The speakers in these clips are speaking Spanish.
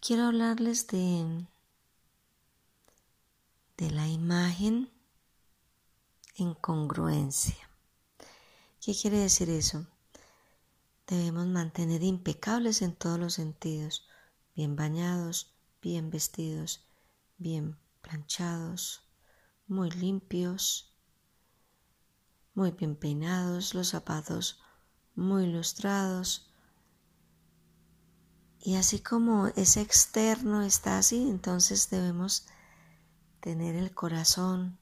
Quiero hablarles de, de la imagen en congruencia. ¿Qué quiere decir eso? Debemos mantener impecables en todos los sentidos, bien bañados, bien vestidos, bien planchados, muy limpios, muy bien peinados, los zapatos muy ilustrados. Y así como ese externo está así, entonces debemos tener el corazón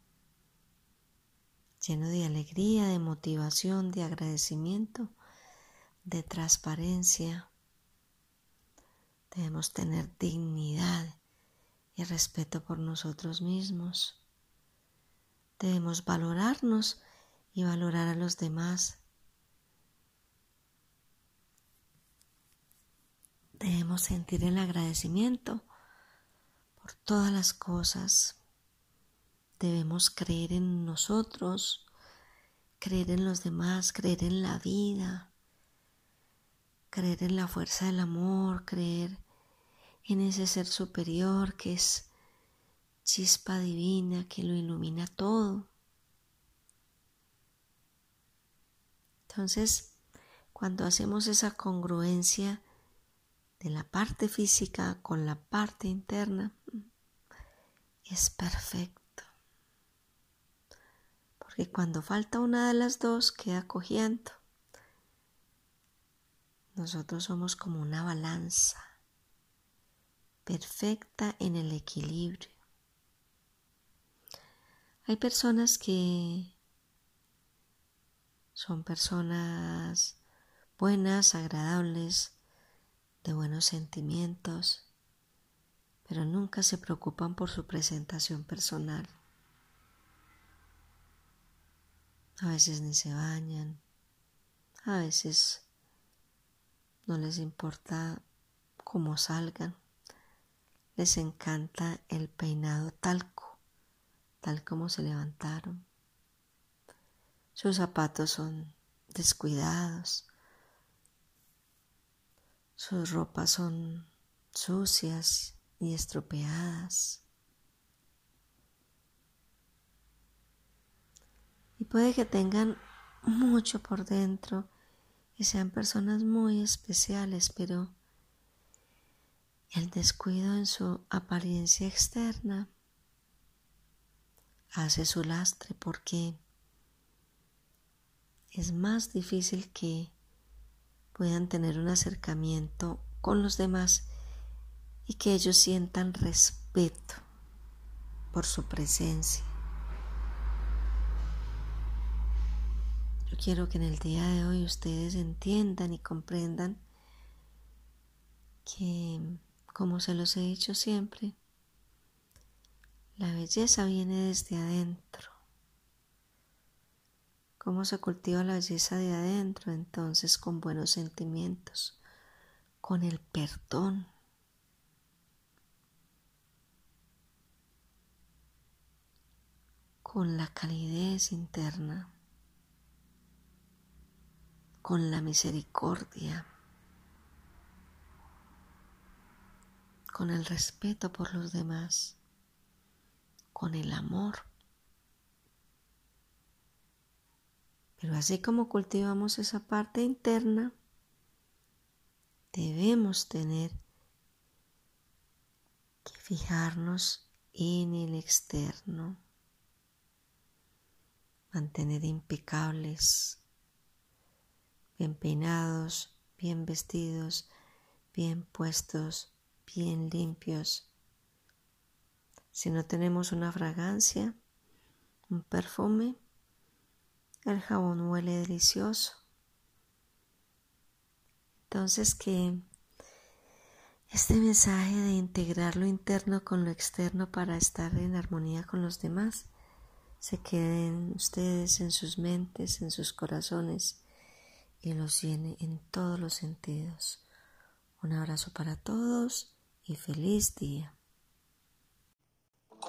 lleno de alegría, de motivación, de agradecimiento de transparencia. Debemos tener dignidad y respeto por nosotros mismos. Debemos valorarnos y valorar a los demás. Debemos sentir el agradecimiento por todas las cosas. Debemos creer en nosotros, creer en los demás, creer en la vida creer en la fuerza del amor, creer en ese ser superior que es chispa divina, que lo ilumina todo. Entonces, cuando hacemos esa congruencia la parte física con la parte interna, es perfecto. Porque cuando falta una de las dos, queda cogiendo. Nosotros somos como una balanza perfecta en el equilibrio. Hay personas que son personas buenas, agradables, de buenos sentimientos, pero nunca se preocupan por su presentación personal. A veces ni se bañan, a veces no les importa cómo salgan, les encanta el peinado talco, tal como se levantaron. Sus zapatos son descuidados, sus ropas son sucias y estropeadas. Y puede que tengan mucho por dentro y sean personas muy especiales, pero el descuido en su apariencia externa hace su lastre porque es más difícil que puedan tener un acercamiento con los demás y que ellos sientan respeto por su presencia. Yo quiero que en el día de hoy ustedes entiendan y comprendan que, como se los he dicho siempre, la belleza viene desde adentro. ¿Cómo se cultiva la belleza de adentro? Entonces con buenos sentimientos, con el perdón. con la calidez interna con la misericordia, con el respeto por los demás, con el amor. Pero así como cultivamos esa parte interna, debemos tener que fijarnos en el externo, mantener impecables bien peinados, bien vestidos, bien puestos, bien limpios. Si no tenemos una fragancia, un perfume, el jabón huele delicioso. Entonces que Este mensaje de integrar lo interno con lo externo para estar en armonía con los demás se queden ustedes en sus mentes, en sus corazones y los llene en todos los sentidos. Un abrazo para todos y feliz día.